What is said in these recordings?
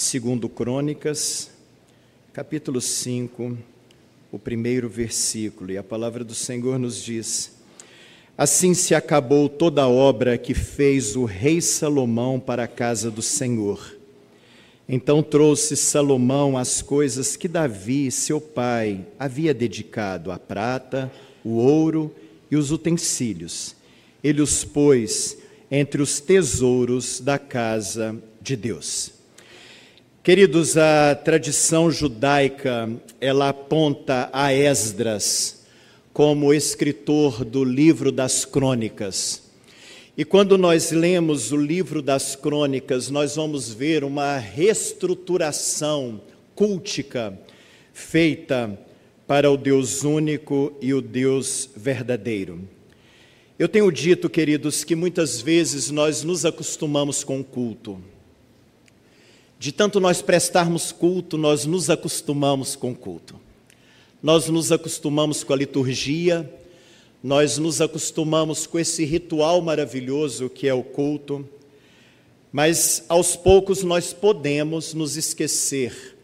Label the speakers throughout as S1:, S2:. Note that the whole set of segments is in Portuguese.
S1: segundo Crônicas, capítulo 5, o primeiro versículo, e a palavra do Senhor nos diz: Assim se acabou toda a obra que fez o rei Salomão para a casa do Senhor. Então trouxe Salomão as coisas que Davi, seu pai, havia dedicado: a prata, o ouro e os utensílios. Ele os pôs entre os tesouros da casa de Deus. Queridos, a tradição judaica, ela aponta a Esdras como escritor do livro das crônicas. E quando nós lemos o livro das crônicas, nós vamos ver uma reestruturação cultica feita para o Deus único e o Deus verdadeiro. Eu tenho dito, queridos, que muitas vezes nós nos acostumamos com o culto. De tanto nós prestarmos culto, nós nos acostumamos com o culto. Nós nos acostumamos com a liturgia, nós nos acostumamos com esse ritual maravilhoso que é o culto, mas aos poucos nós podemos nos esquecer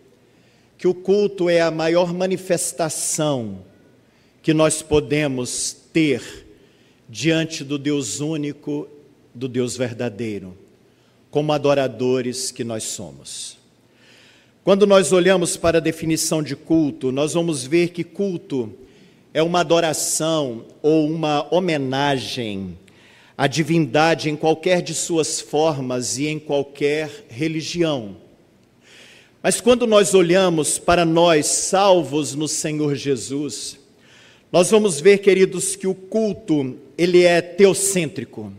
S1: que o culto é a maior manifestação que nós podemos ter diante do Deus único, do Deus verdadeiro como adoradores que nós somos. Quando nós olhamos para a definição de culto, nós vamos ver que culto é uma adoração ou uma homenagem à divindade em qualquer de suas formas e em qualquer religião. Mas quando nós olhamos para nós salvos no Senhor Jesus, nós vamos ver, queridos, que o culto, ele é teocêntrico.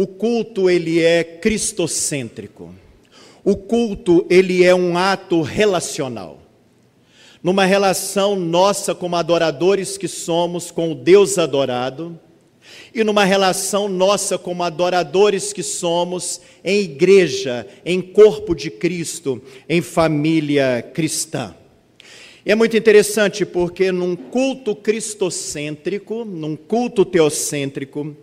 S1: O culto ele é cristocêntrico. O culto ele é um ato relacional. Numa relação nossa como adoradores que somos com o Deus adorado, e numa relação nossa como adoradores que somos em igreja, em corpo de Cristo, em família cristã. E é muito interessante porque num culto cristocêntrico, num culto teocêntrico,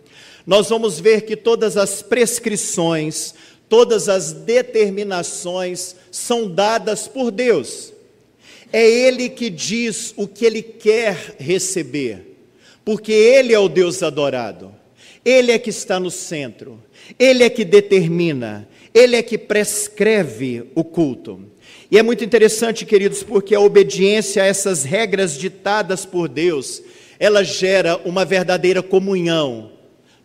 S1: nós vamos ver que todas as prescrições, todas as determinações são dadas por Deus. É Ele que diz o que Ele quer receber, porque Ele é o Deus adorado, Ele é que está no centro, Ele é que determina, Ele é que prescreve o culto. E é muito interessante, queridos, porque a obediência a essas regras ditadas por Deus, ela gera uma verdadeira comunhão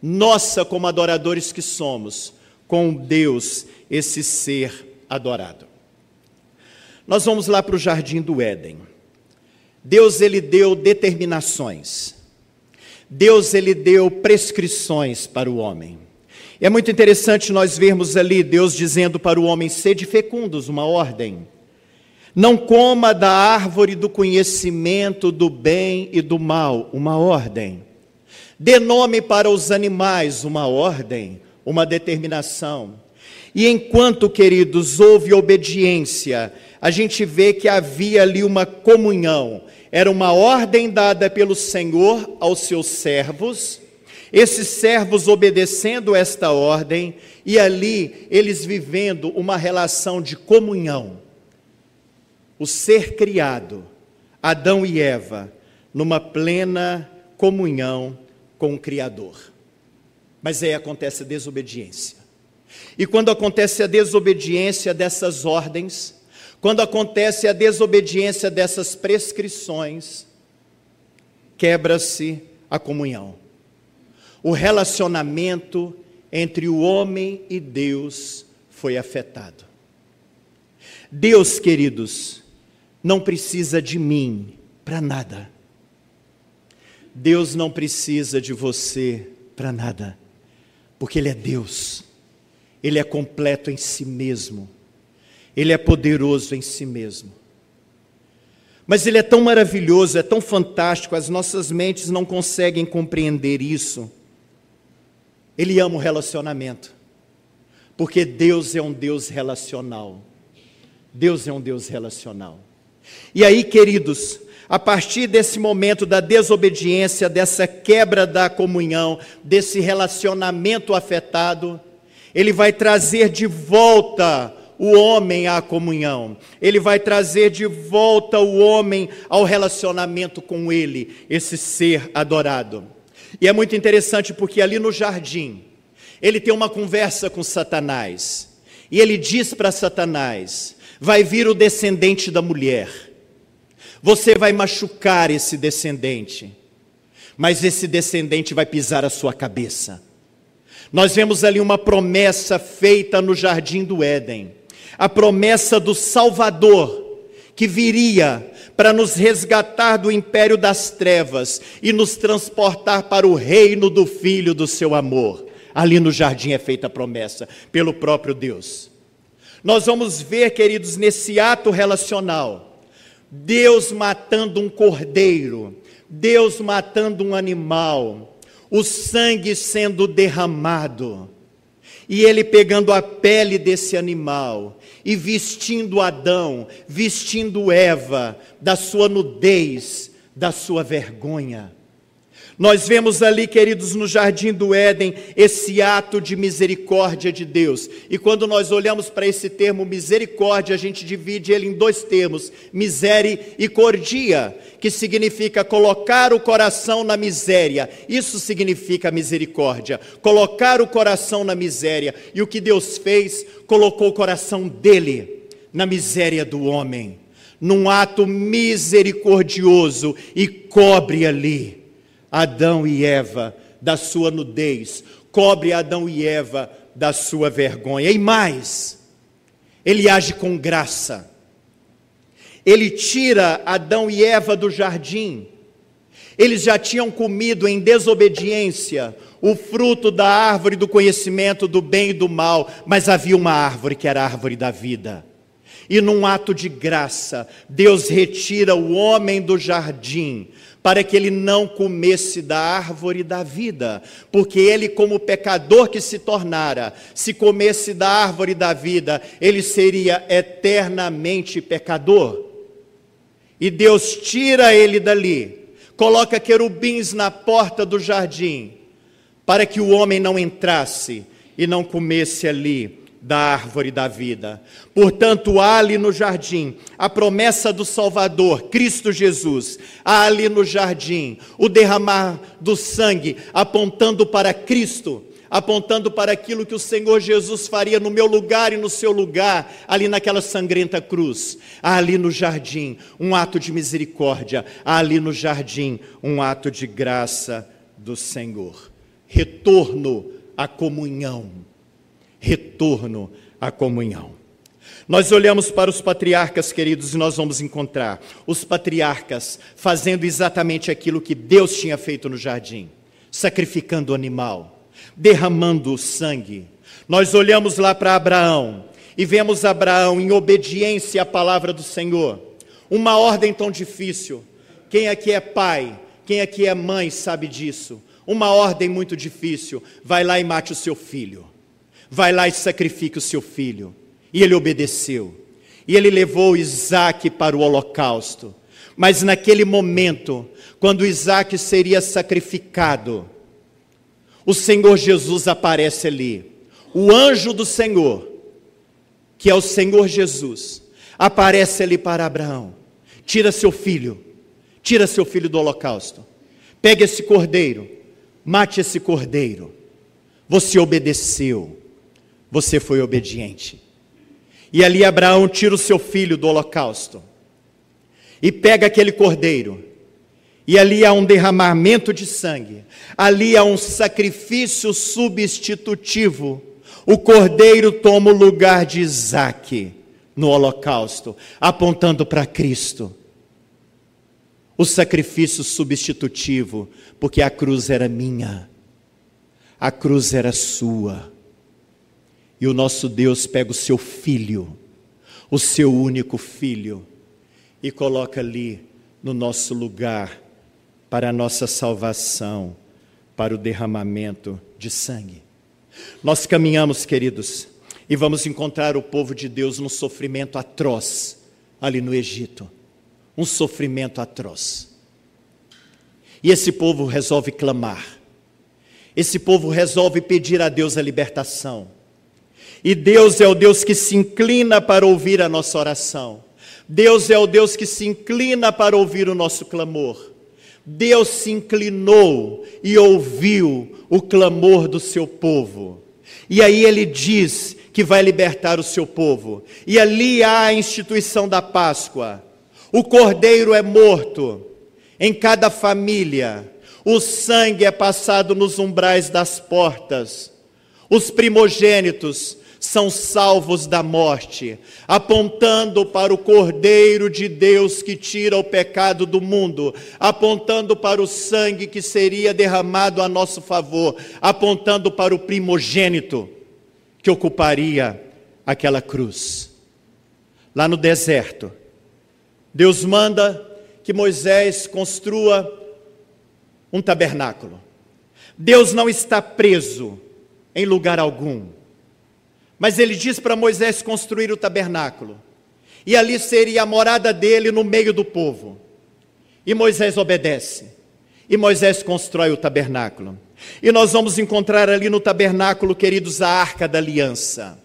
S1: nossa, como adoradores que somos, com Deus, esse ser adorado. Nós vamos lá para o jardim do Éden. Deus ele deu determinações. Deus ele deu prescrições para o homem. É muito interessante nós vermos ali Deus dizendo para o homem: sede fecundos, uma ordem. Não coma da árvore do conhecimento do bem e do mal, uma ordem. Dê nome para os animais, uma ordem, uma determinação. E enquanto, queridos, houve obediência, a gente vê que havia ali uma comunhão. Era uma ordem dada pelo Senhor aos seus servos, esses servos obedecendo esta ordem, e ali eles vivendo uma relação de comunhão. O ser criado, Adão e Eva, numa plena comunhão com o Criador. Mas aí acontece a desobediência. E quando acontece a desobediência dessas ordens, quando acontece a desobediência dessas prescrições, quebra-se a comunhão. O relacionamento entre o homem e Deus foi afetado. Deus, queridos, não precisa de mim para nada. Deus não precisa de você para nada, porque Ele é Deus, Ele é completo em si mesmo, Ele é poderoso em si mesmo. Mas Ele é tão maravilhoso, é tão fantástico, as nossas mentes não conseguem compreender isso. Ele ama o relacionamento, porque Deus é um Deus relacional. Deus é um Deus relacional. E aí, queridos, a partir desse momento da desobediência, dessa quebra da comunhão, desse relacionamento afetado, ele vai trazer de volta o homem à comunhão. Ele vai trazer de volta o homem ao relacionamento com ele, esse ser adorado. E é muito interessante porque ali no jardim, ele tem uma conversa com Satanás. E ele diz para Satanás: vai vir o descendente da mulher. Você vai machucar esse descendente, mas esse descendente vai pisar a sua cabeça. Nós vemos ali uma promessa feita no jardim do Éden, a promessa do Salvador que viria para nos resgatar do império das trevas e nos transportar para o reino do Filho do seu amor. Ali no jardim é feita a promessa pelo próprio Deus. Nós vamos ver, queridos, nesse ato relacional, Deus matando um cordeiro, Deus matando um animal, o sangue sendo derramado, e ele pegando a pele desse animal e vestindo Adão, vestindo Eva da sua nudez, da sua vergonha. Nós vemos ali, queridos, no jardim do Éden, esse ato de misericórdia de Deus. E quando nós olhamos para esse termo misericórdia, a gente divide ele em dois termos: misericordia, que significa colocar o coração na miséria. Isso significa misericórdia, colocar o coração na miséria. E o que Deus fez, colocou o coração dele na miséria do homem, num ato misericordioso e cobre ali Adão e Eva da sua nudez, cobre Adão e Eva da sua vergonha. E mais, ele age com graça. Ele tira Adão e Eva do jardim. Eles já tinham comido em desobediência o fruto da árvore do conhecimento do bem e do mal, mas havia uma árvore que era a árvore da vida. E num ato de graça, Deus retira o homem do jardim, para que ele não comesse da árvore da vida, porque ele, como pecador que se tornara, se comesse da árvore da vida, ele seria eternamente pecador. E Deus tira ele dali, coloca querubins na porta do jardim, para que o homem não entrasse e não comesse ali da árvore da vida. Portanto, há ali no jardim a promessa do Salvador, Cristo Jesus. Há ali no jardim o derramar do sangue, apontando para Cristo, apontando para aquilo que o Senhor Jesus faria no meu lugar e no seu lugar, ali naquela sangrenta cruz. Há ali no jardim um ato de misericórdia, há ali no jardim um ato de graça do Senhor. Retorno à comunhão retorno à comunhão. Nós olhamos para os patriarcas, queridos, e nós vamos encontrar os patriarcas fazendo exatamente aquilo que Deus tinha feito no jardim, sacrificando o animal, derramando o sangue. Nós olhamos lá para Abraão e vemos Abraão em obediência à palavra do Senhor. Uma ordem tão difícil. Quem aqui é pai, quem aqui é mãe sabe disso. Uma ordem muito difícil. Vai lá e mate o seu filho vai lá e sacrifique o seu filho. E ele obedeceu. E ele levou Isaac para o holocausto. Mas naquele momento, quando Isaac seria sacrificado, o Senhor Jesus aparece ali. O anjo do Senhor, que é o Senhor Jesus, aparece ali para Abraão. Tira seu filho, tira seu filho do holocausto. Pega esse cordeiro, mate esse cordeiro. Você obedeceu você foi obediente. E ali Abraão tira o seu filho do holocausto e pega aquele cordeiro. E ali há um derramamento de sangue, ali há um sacrifício substitutivo. O cordeiro toma o lugar de Isaac no holocausto, apontando para Cristo. O sacrifício substitutivo, porque a cruz era minha, a cruz era sua. E o nosso Deus pega o seu filho, o seu único filho, e coloca ali no nosso lugar para a nossa salvação, para o derramamento de sangue. Nós caminhamos, queridos, e vamos encontrar o povo de Deus num sofrimento atroz ali no Egito. Um sofrimento atroz. E esse povo resolve clamar. Esse povo resolve pedir a Deus a libertação. E Deus é o Deus que se inclina para ouvir a nossa oração. Deus é o Deus que se inclina para ouvir o nosso clamor. Deus se inclinou e ouviu o clamor do seu povo. E aí ele diz que vai libertar o seu povo. E ali há a instituição da Páscoa. O cordeiro é morto em cada família. O sangue é passado nos umbrais das portas. Os primogênitos são salvos da morte, apontando para o Cordeiro de Deus que tira o pecado do mundo, apontando para o sangue que seria derramado a nosso favor, apontando para o primogênito que ocuparia aquela cruz. Lá no deserto, Deus manda que Moisés construa um tabernáculo. Deus não está preso em lugar algum. Mas ele diz para Moisés construir o tabernáculo. E ali seria a morada dele no meio do povo. E Moisés obedece. E Moisés constrói o tabernáculo. E nós vamos encontrar ali no tabernáculo, queridos, a arca da aliança.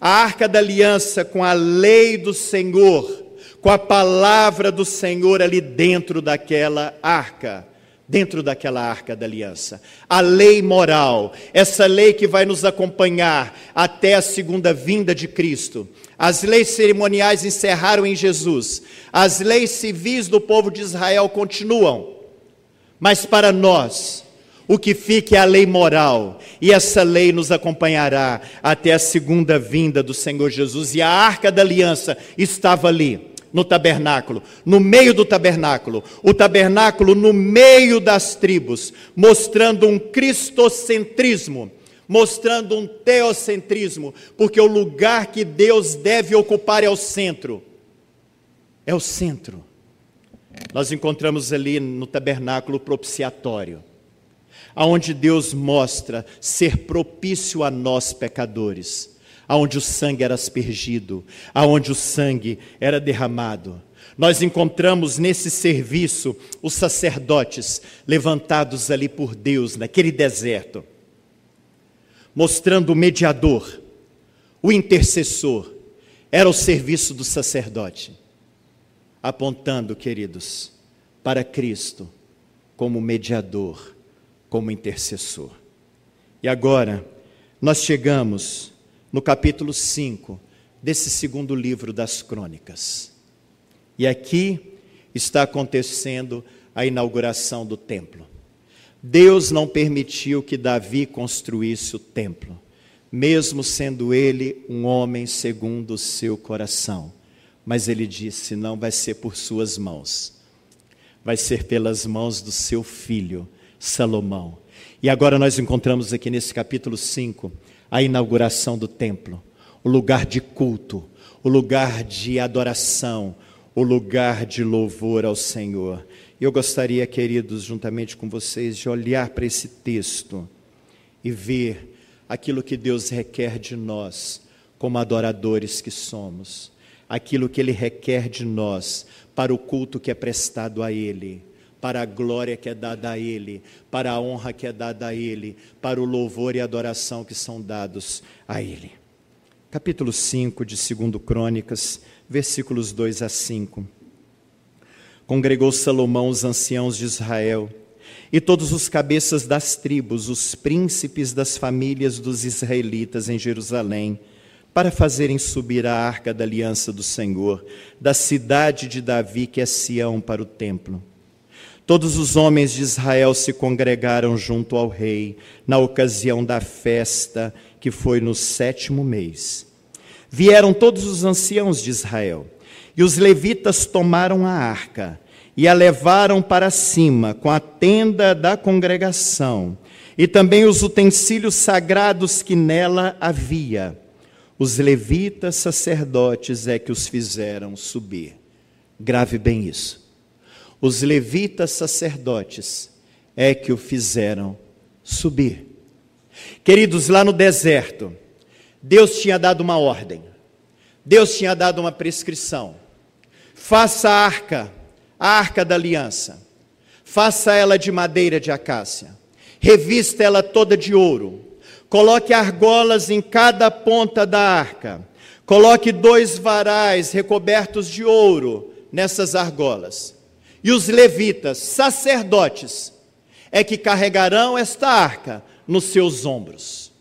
S1: A arca da aliança com a lei do Senhor, com a palavra do Senhor ali dentro daquela arca dentro daquela arca da aliança. A lei moral, essa lei que vai nos acompanhar até a segunda vinda de Cristo. As leis cerimoniais encerraram em Jesus. As leis civis do povo de Israel continuam. Mas para nós, o que fica é a lei moral, e essa lei nos acompanhará até a segunda vinda do Senhor Jesus. E a arca da aliança estava ali no tabernáculo, no meio do tabernáculo, o tabernáculo no meio das tribos, mostrando um cristocentrismo, mostrando um teocentrismo, porque o lugar que Deus deve ocupar é o centro. É o centro. Nós encontramos ali no tabernáculo propiciatório, aonde Deus mostra ser propício a nós pecadores aonde o sangue era aspergido, aonde o sangue era derramado. Nós encontramos nesse serviço os sacerdotes levantados ali por Deus naquele deserto, mostrando o mediador, o intercessor, era o serviço do sacerdote, apontando, queridos, para Cristo como mediador, como intercessor. E agora, nós chegamos no capítulo 5 desse segundo livro das crônicas. E aqui está acontecendo a inauguração do templo. Deus não permitiu que Davi construísse o templo, mesmo sendo ele um homem segundo o seu coração. Mas ele disse: não vai ser por suas mãos, vai ser pelas mãos do seu filho, Salomão. E agora nós encontramos aqui nesse capítulo 5 a inauguração do templo, o lugar de culto, o lugar de adoração, o lugar de louvor ao Senhor. Eu gostaria, queridos, juntamente com vocês, de olhar para esse texto e ver aquilo que Deus requer de nós, como adoradores que somos, aquilo que Ele requer de nós para o culto que é prestado a Ele para a glória que é dada a Ele, para a honra que é dada a Ele, para o louvor e adoração que são dados a Ele. Capítulo 5 de 2 Crônicas, versículos 2 a 5. Congregou Salomão os anciãos de Israel e todos os cabeças das tribos, os príncipes das famílias dos israelitas em Jerusalém, para fazerem subir a arca da aliança do Senhor, da cidade de Davi, que é Sião, para o templo. Todos os homens de Israel se congregaram junto ao rei na ocasião da festa, que foi no sétimo mês. Vieram todos os anciãos de Israel, e os levitas tomaram a arca e a levaram para cima com a tenda da congregação e também os utensílios sagrados que nela havia. Os levitas sacerdotes é que os fizeram subir. Grave bem isso os levitas sacerdotes é que o fizeram subir. Queridos, lá no deserto, Deus tinha dado uma ordem, Deus tinha dado uma prescrição. Faça a arca, a arca da aliança, faça ela de madeira de acácia, revista ela toda de ouro, Coloque argolas em cada ponta da arca. Coloque dois varais recobertos de ouro nessas argolas. E os levitas, sacerdotes, é que carregarão esta arca nos seus ombros.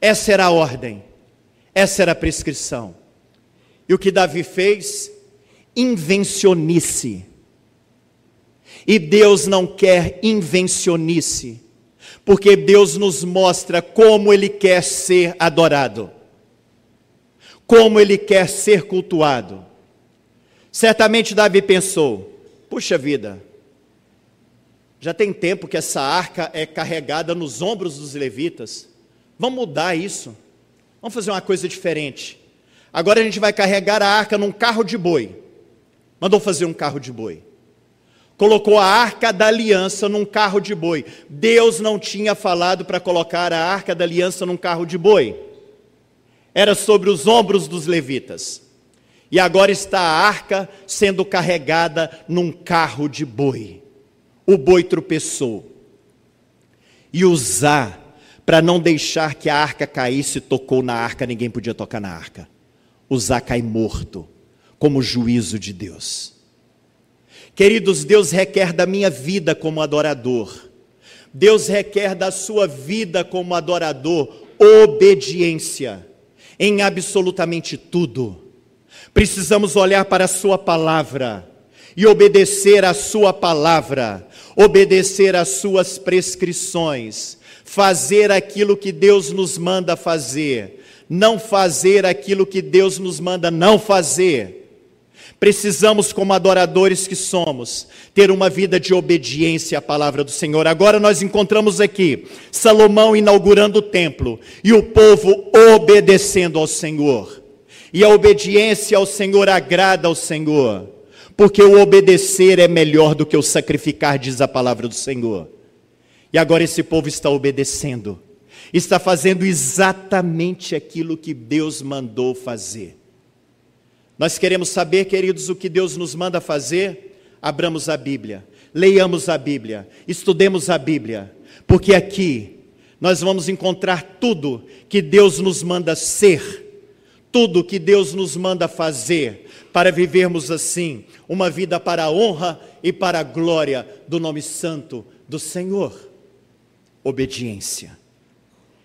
S1: Essa era a ordem, essa era a prescrição. E o que Davi fez? Invencionice. E Deus não quer invencionice, porque Deus nos mostra como Ele quer ser adorado, como Ele quer ser cultuado. Certamente Davi pensou: puxa vida, já tem tempo que essa arca é carregada nos ombros dos levitas. Vamos mudar isso. Vamos fazer uma coisa diferente. Agora a gente vai carregar a arca num carro de boi. Mandou fazer um carro de boi. Colocou a arca da aliança num carro de boi. Deus não tinha falado para colocar a arca da aliança num carro de boi. Era sobre os ombros dos levitas. E agora está a arca sendo carregada num carro de boi o boi tropeçou. E usar para não deixar que a arca caísse, tocou na arca, ninguém podia tocar na arca. Usar cai morto, como juízo de Deus. Queridos, Deus requer da minha vida como adorador. Deus requer da sua vida como adorador obediência em absolutamente tudo. Precisamos olhar para a Sua palavra e obedecer a Sua palavra obedecer às suas prescrições, fazer aquilo que Deus nos manda fazer, não fazer aquilo que Deus nos manda não fazer. Precisamos, como adoradores que somos, ter uma vida de obediência à palavra do Senhor. Agora nós encontramos aqui Salomão inaugurando o templo e o povo obedecendo ao Senhor. E a obediência ao Senhor agrada ao Senhor porque o obedecer é melhor do que o sacrificar, diz a palavra do Senhor. E agora esse povo está obedecendo, está fazendo exatamente aquilo que Deus mandou fazer. Nós queremos saber, queridos, o que Deus nos manda fazer? Abramos a Bíblia, leiamos a Bíblia, estudemos a Bíblia, porque aqui nós vamos encontrar tudo que Deus nos manda ser, tudo que Deus nos manda fazer, para vivermos assim, uma vida para a honra e para a glória do nome santo do Senhor. Obediência.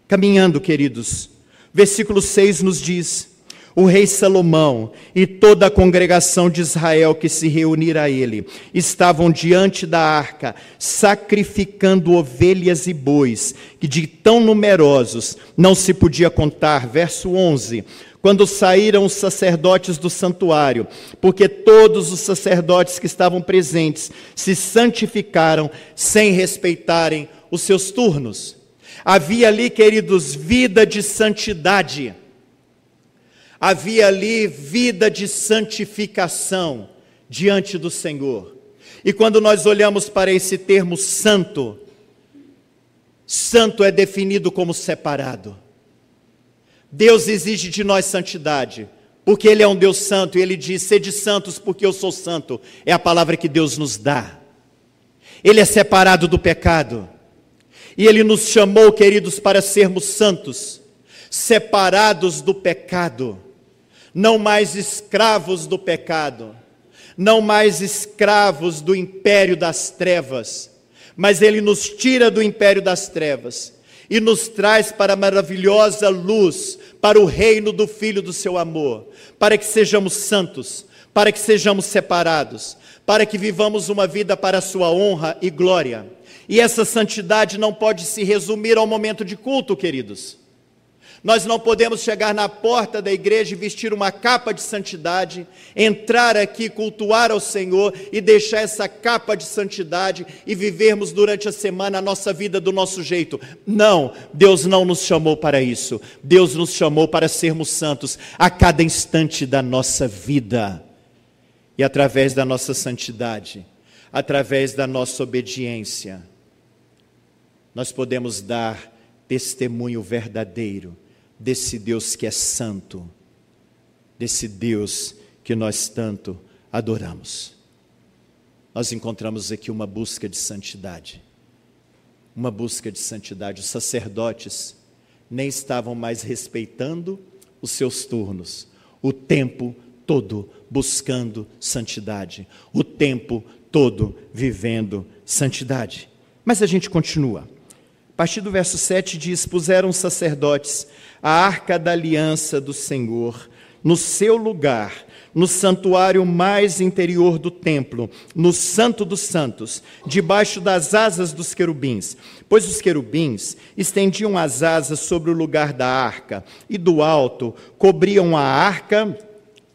S1: Caminhando, queridos, versículo 6 nos diz: o rei Salomão e toda a congregação de Israel que se reunira a ele estavam diante da arca, sacrificando ovelhas e bois, que de tão numerosos não se podia contar. Verso 11: quando saíram os sacerdotes do santuário, porque todos os sacerdotes que estavam presentes se santificaram sem respeitarem os seus turnos. Havia ali, queridos, vida de santidade. Havia ali vida de santificação diante do Senhor. E quando nós olhamos para esse termo santo, santo é definido como separado. Deus exige de nós santidade, porque Ele é um Deus santo e Ele diz: sede santos, porque eu sou santo. É a palavra que Deus nos dá. Ele é separado do pecado. E Ele nos chamou, queridos, para sermos santos, separados do pecado, não mais escravos do pecado, não mais escravos do império das trevas, mas Ele nos tira do império das trevas e nos traz para a maravilhosa luz, para o reino do Filho do seu amor, para que sejamos santos, para que sejamos separados, para que vivamos uma vida para a sua honra e glória. E essa santidade não pode se resumir ao momento de culto, queridos. Nós não podemos chegar na porta da igreja e vestir uma capa de santidade, entrar aqui, cultuar ao Senhor e deixar essa capa de santidade e vivermos durante a semana a nossa vida do nosso jeito. Não, Deus não nos chamou para isso. Deus nos chamou para sermos santos a cada instante da nossa vida. E através da nossa santidade, através da nossa obediência, nós podemos dar testemunho verdadeiro desse Deus que é santo, desse Deus que nós tanto adoramos. Nós encontramos aqui uma busca de santidade, uma busca de santidade. Os sacerdotes nem estavam mais respeitando os seus turnos, o tempo todo buscando santidade, o tempo todo vivendo santidade. Mas a gente continua. A partir do verso 7 diz: Puseram os sacerdotes a arca da aliança do Senhor no seu lugar, no santuário mais interior do templo, no Santo dos Santos, debaixo das asas dos querubins. Pois os querubins estendiam as asas sobre o lugar da arca, e do alto cobriam a arca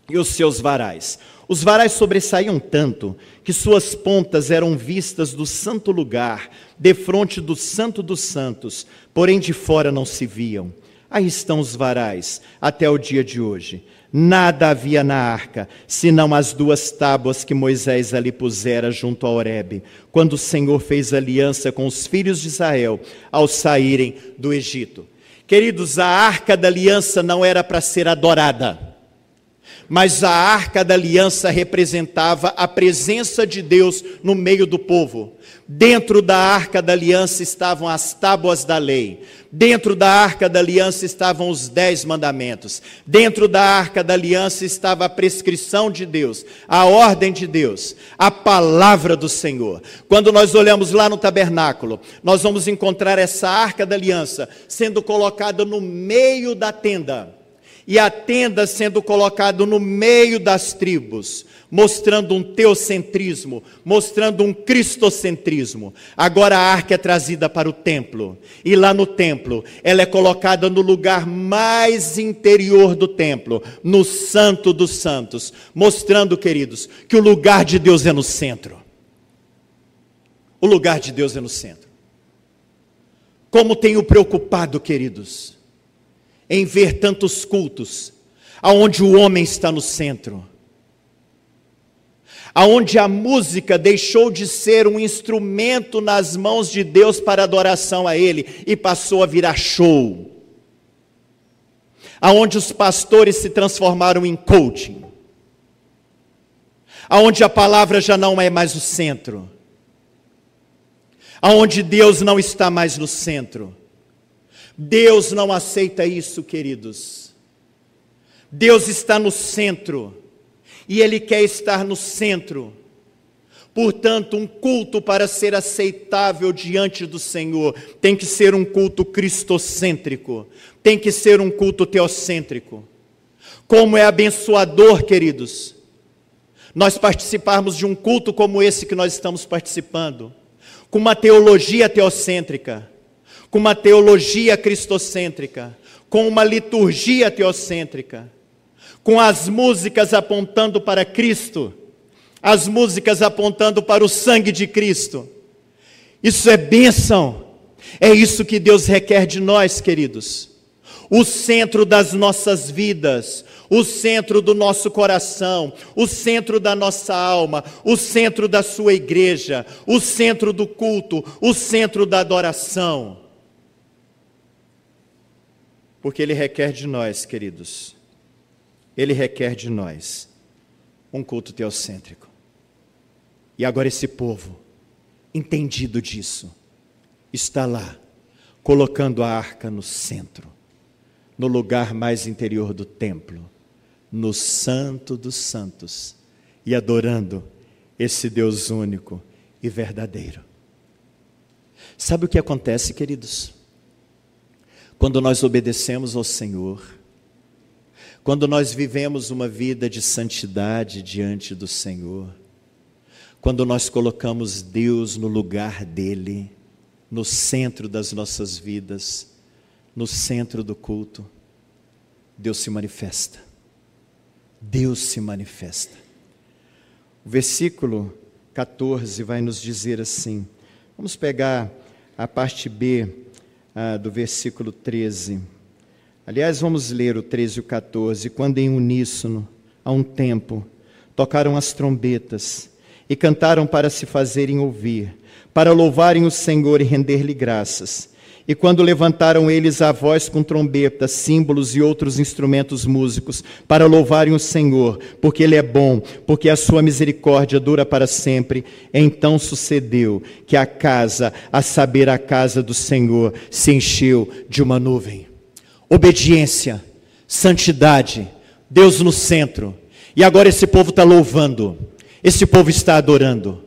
S1: e os seus varais. Os varais sobressaíam tanto que suas pontas eram vistas do santo lugar, defronte do Santo dos Santos, porém de fora não se viam. Aí estão os varais, até o dia de hoje. Nada havia na arca, senão as duas tábuas que Moisés ali pusera junto a Horebe, quando o Senhor fez aliança com os filhos de Israel ao saírem do Egito. Queridos, a arca da aliança não era para ser adorada mas a arca da aliança representava a presença de Deus no meio do povo. Dentro da arca da aliança estavam as tábuas da lei. Dentro da arca da aliança estavam os dez mandamentos. Dentro da arca da aliança estava a prescrição de Deus, a ordem de Deus, a palavra do Senhor. Quando nós olhamos lá no tabernáculo, nós vamos encontrar essa arca da aliança sendo colocada no meio da tenda e a tenda sendo colocado no meio das tribos, mostrando um teocentrismo, mostrando um cristocentrismo. Agora a arca é trazida para o templo, e lá no templo, ela é colocada no lugar mais interior do templo, no Santo dos Santos, mostrando, queridos, que o lugar de Deus é no centro. O lugar de Deus é no centro. Como tenho preocupado, queridos, em ver tantos cultos, aonde o homem está no centro, aonde a música deixou de ser um instrumento nas mãos de Deus para adoração a Ele e passou a virar show, aonde os pastores se transformaram em coaching, aonde a palavra já não é mais o centro, aonde Deus não está mais no centro. Deus não aceita isso, queridos. Deus está no centro e Ele quer estar no centro. Portanto, um culto para ser aceitável diante do Senhor tem que ser um culto cristocêntrico, tem que ser um culto teocêntrico. Como é abençoador, queridos, nós participarmos de um culto como esse que nós estamos participando, com uma teologia teocêntrica com uma teologia cristocêntrica, com uma liturgia teocêntrica, com as músicas apontando para Cristo, as músicas apontando para o sangue de Cristo. Isso é bênção, é isso que Deus requer de nós, queridos. O centro das nossas vidas, o centro do nosso coração, o centro da nossa alma, o centro da sua igreja, o centro do culto, o centro da adoração. Porque Ele requer de nós, queridos, Ele requer de nós um culto teocêntrico. E agora esse povo, entendido disso, está lá, colocando a arca no centro, no lugar mais interior do templo, no Santo dos Santos, e adorando esse Deus único e verdadeiro. Sabe o que acontece, queridos? Quando nós obedecemos ao Senhor, quando nós vivemos uma vida de santidade diante do Senhor, quando nós colocamos Deus no lugar dele, no centro das nossas vidas, no centro do culto, Deus se manifesta. Deus se manifesta. O versículo 14 vai nos dizer assim: vamos pegar a parte B ah, do versículo 13. Aliás, vamos ler o 13 e o 14. Quando em uníssono, a um tempo, tocaram as trombetas e cantaram para se fazerem ouvir, para louvarem o Senhor e render-lhe graças. E quando levantaram eles a voz com trombetas, símbolos e outros instrumentos músicos, para louvarem o Senhor, porque Ele é bom, porque a sua misericórdia dura para sempre, então sucedeu que a casa, a saber, a casa do Senhor, se encheu de uma nuvem. obediência, santidade, Deus no centro. E agora esse povo está louvando, esse povo está adorando.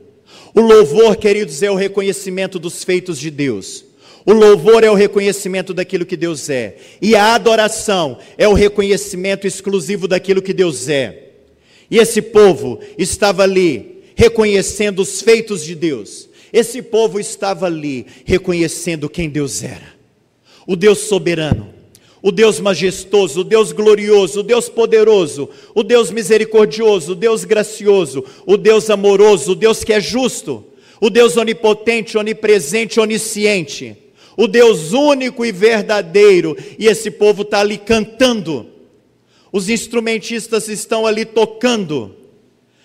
S1: O louvor, queridos, é o reconhecimento dos feitos de Deus. O louvor é o reconhecimento daquilo que Deus é. E a adoração é o reconhecimento exclusivo daquilo que Deus é. E esse povo estava ali reconhecendo os feitos de Deus. Esse povo estava ali reconhecendo quem Deus era. O Deus soberano, o Deus majestoso, o Deus glorioso, o Deus poderoso, o Deus misericordioso, o Deus gracioso, o Deus amoroso, o Deus que é justo, o Deus onipotente, onipresente, onisciente, o Deus único e verdadeiro, e esse povo está ali cantando, os instrumentistas estão ali tocando,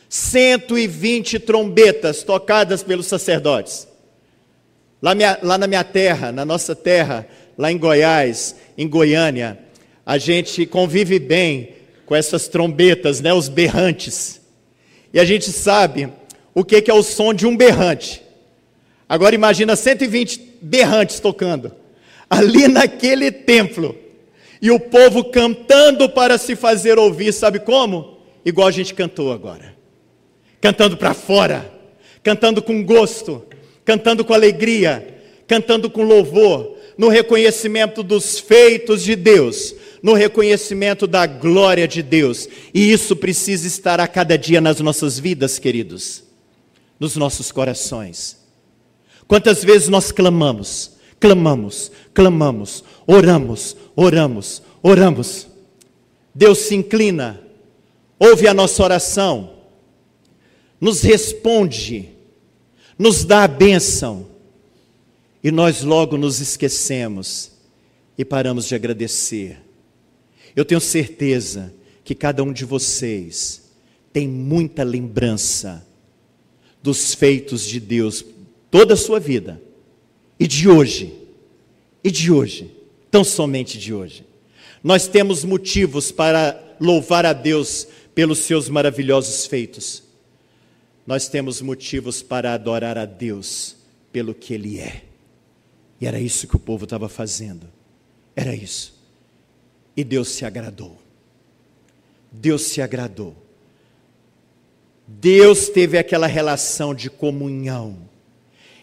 S1: 120 trombetas tocadas pelos sacerdotes. Lá, minha, lá na minha terra, na nossa terra, lá em Goiás, em Goiânia, a gente convive bem com essas trombetas, né, os berrantes. E a gente sabe o que, que é o som de um berrante. Agora imagina 120 berrantes tocando ali naquele templo. E o povo cantando para se fazer ouvir, sabe como? Igual a gente cantou agora. Cantando para fora, cantando com gosto, cantando com alegria, cantando com louvor, no reconhecimento dos feitos de Deus, no reconhecimento da glória de Deus. E isso precisa estar a cada dia nas nossas vidas, queridos, nos nossos corações. Quantas vezes nós clamamos, clamamos, clamamos, oramos, oramos, oramos. Deus se inclina, ouve a nossa oração, nos responde, nos dá a bênção e nós logo nos esquecemos e paramos de agradecer. Eu tenho certeza que cada um de vocês tem muita lembrança dos feitos de Deus toda a sua vida e de hoje, e de hoje, tão somente de hoje. Nós temos motivos para louvar a Deus pelos seus maravilhosos feitos. Nós temos motivos para adorar a Deus pelo que Ele é. E era isso que o povo estava fazendo. Era isso. E Deus se agradou. Deus se agradou. Deus teve aquela relação de comunhão.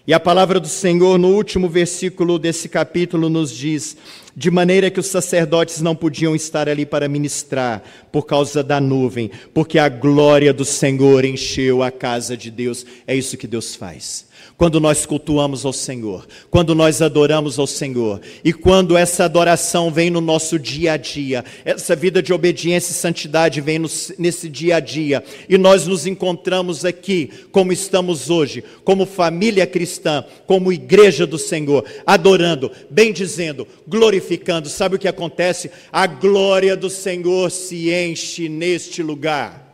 S1: E a palavra do Senhor, no último versículo desse capítulo, nos diz: de maneira que os sacerdotes não podiam estar ali para ministrar, por causa da nuvem, porque a glória do Senhor encheu a casa de Deus. É isso que Deus faz quando nós cultuamos ao Senhor, quando nós adoramos ao Senhor, e quando essa adoração vem no nosso dia a dia, essa vida de obediência e santidade vem no, nesse dia a dia, e nós nos encontramos aqui, como estamos hoje, como família cristã, como igreja do Senhor, adorando, bendizendo, glorificando, sabe o que acontece? A glória do Senhor se enche neste lugar.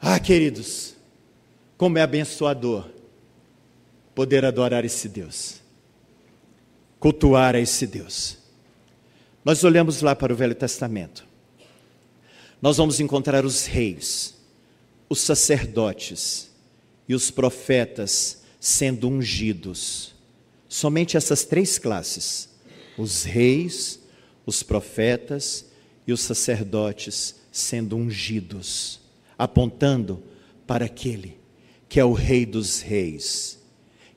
S1: Ah, queridos, como é abençoador poder adorar esse Deus, cultuar a esse Deus. Nós olhamos lá para o Velho Testamento. Nós vamos encontrar os reis, os sacerdotes e os profetas sendo ungidos. Somente essas três classes: os reis, os profetas e os sacerdotes sendo ungidos, apontando para aquele que é o Rei dos Reis,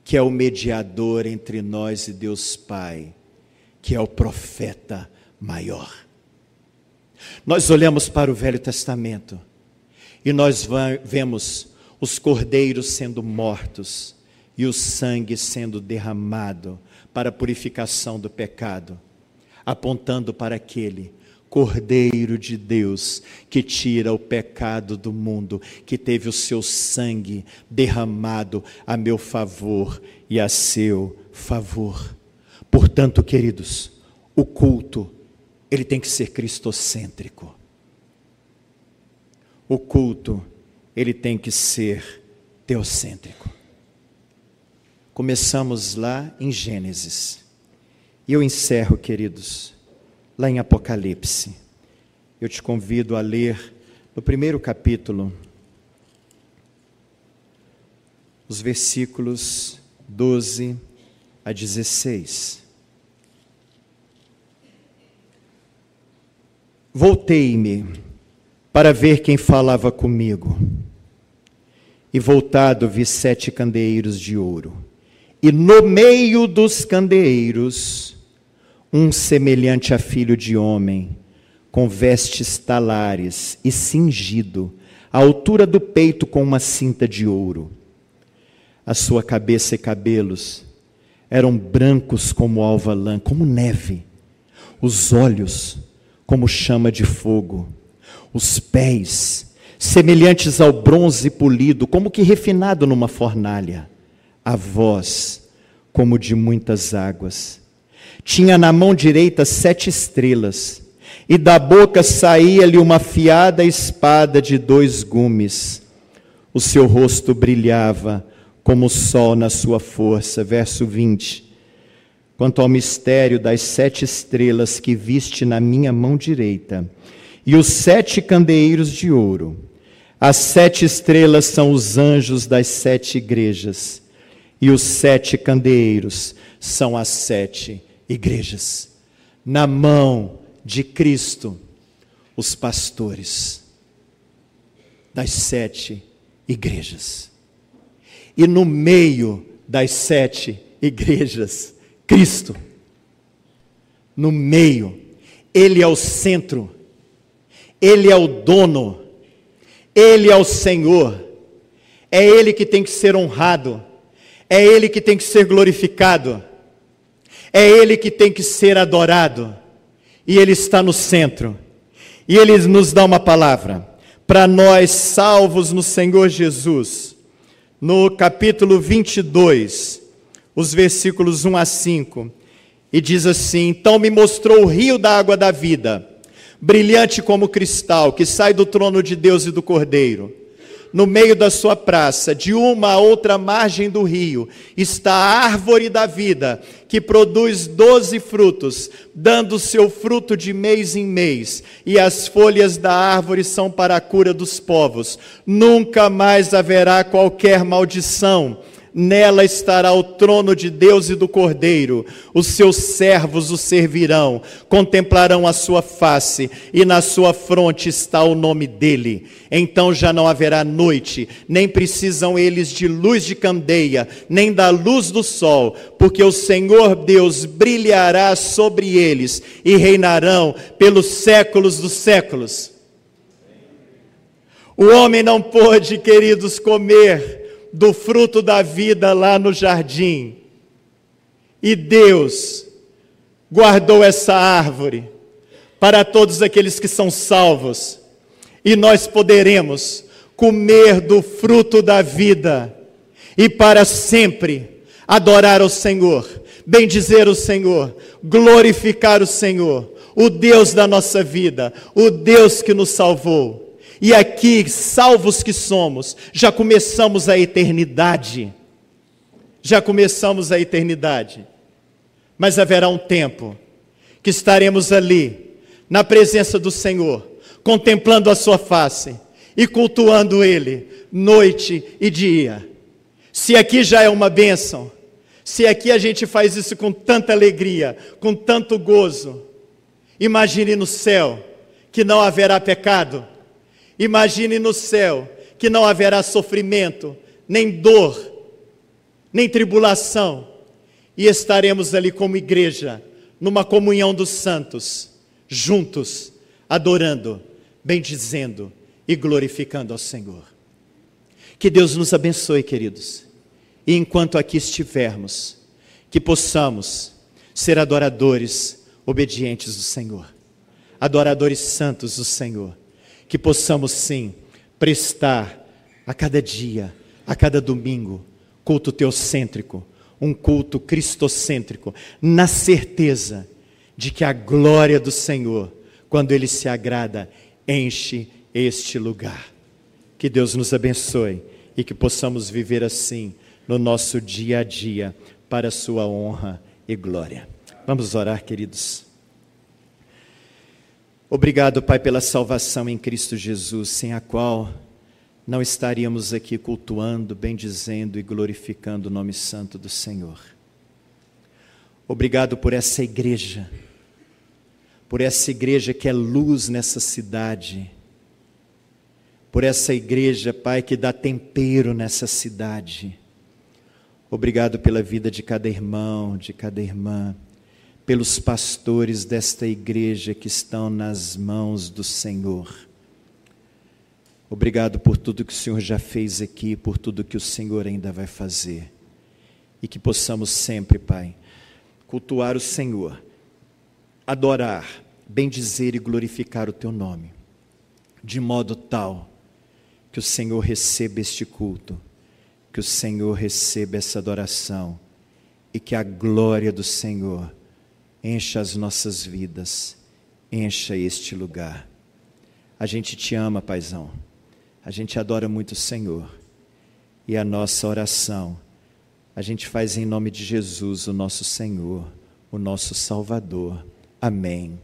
S1: que é o mediador entre nós e Deus Pai, que é o profeta maior. Nós olhamos para o Velho Testamento e nós vemos os cordeiros sendo mortos e o sangue sendo derramado para a purificação do pecado, apontando para aquele Cordeiro de Deus, que tira o pecado do mundo, que teve o seu sangue derramado a meu favor e a seu favor. Portanto, queridos, o culto, ele tem que ser cristocêntrico. O culto, ele tem que ser teocêntrico. Começamos lá em Gênesis. E eu encerro, queridos lá em Apocalipse. Eu te convido a ler no primeiro capítulo, os versículos 12 a 16. Voltei-me para ver quem falava comigo. E voltado vi sete candeeiros de ouro. E no meio dos candeeiros, um semelhante a filho de homem, com vestes talares e cingido, à altura do peito com uma cinta de ouro. A sua cabeça e cabelos eram brancos como alva lã, como neve. Os olhos como chama de fogo. Os pés semelhantes ao bronze polido, como que refinado numa fornalha. A voz como de muitas águas. Tinha na mão direita sete estrelas, e da boca saía-lhe uma afiada espada de dois gumes. O seu rosto brilhava como o sol na sua força. Verso 20. Quanto ao mistério das sete estrelas que viste na minha mão direita, e os sete candeeiros de ouro, as sete estrelas são os anjos das sete igrejas, e os sete candeeiros são as sete igrejas. Na mão de Cristo, os pastores das sete igrejas. E no meio das sete igrejas, Cristo. No meio, Ele é o centro, Ele é o dono, Ele é o Senhor, é Ele que tem que ser honrado, é Ele que tem que ser glorificado, é Ele que tem que ser adorado, e Ele está no centro, e Ele nos dá uma palavra. Para nós salvos no Senhor Jesus, no capítulo 22 os versículos 1 a 5, e diz assim: Então me mostrou o rio da água da vida, brilhante como cristal, que sai do trono de Deus e do Cordeiro. No meio da sua praça, de uma a outra margem do rio, está a árvore da vida, que produz doze frutos, dando seu fruto de mês em mês, e as folhas da árvore são para a cura dos povos. Nunca mais haverá qualquer maldição Nela estará o trono de Deus e do Cordeiro. Os seus servos o servirão, contemplarão a sua face, e na sua fronte está o nome dele. Então já não haverá noite, nem precisam eles de luz de candeia, nem da luz do sol, porque o Senhor Deus brilhará sobre eles e reinarão pelos séculos dos séculos. O homem não pôde, queridos, comer do fruto da vida lá no jardim. E Deus guardou essa árvore para todos aqueles que são salvos. E nós poderemos comer do fruto da vida e para sempre adorar o Senhor, bendizer o Senhor, glorificar o Senhor, o Deus da nossa vida, o Deus que nos salvou. E aqui, salvos que somos, já começamos a eternidade. Já começamos a eternidade. Mas haverá um tempo que estaremos ali, na presença do Senhor, contemplando a Sua face e cultuando Ele, noite e dia. Se aqui já é uma bênção, se aqui a gente faz isso com tanta alegria, com tanto gozo, imagine no céu que não haverá pecado Imagine no céu que não haverá sofrimento, nem dor, nem tribulação, e estaremos ali como igreja, numa comunhão dos santos, juntos, adorando, bendizendo e glorificando ao Senhor. Que Deus nos abençoe, queridos, e enquanto aqui estivermos, que possamos ser adoradores obedientes do Senhor, adoradores santos do Senhor que possamos sim prestar a cada dia, a cada domingo, culto teocêntrico, um culto cristocêntrico, na certeza de que a glória do Senhor, quando Ele se agrada, enche este lugar. Que Deus nos abençoe e que possamos viver assim no nosso dia a dia, para a Sua honra e glória. Vamos orar, queridos. Obrigado, Pai, pela salvação em Cristo Jesus, sem a qual não estaríamos aqui cultuando, bendizendo e glorificando o nome santo do Senhor. Obrigado por essa igreja, por essa igreja que é luz nessa cidade, por essa igreja, Pai, que dá tempero nessa cidade. Obrigado pela vida de cada irmão, de cada irmã, pelos pastores desta igreja que estão nas mãos do Senhor. Obrigado por tudo que o Senhor já fez aqui, por tudo que o Senhor ainda vai fazer. E que possamos sempre, Pai, cultuar o Senhor, adorar, bendizer e glorificar o Teu nome, de modo tal que o Senhor receba este culto, que o Senhor receba essa adoração e que a glória do Senhor encha as nossas vidas, encha este lugar. A gente te ama, Paizão. A gente adora muito o Senhor. E a nossa oração, a gente faz em nome de Jesus, o nosso Senhor, o nosso Salvador. Amém.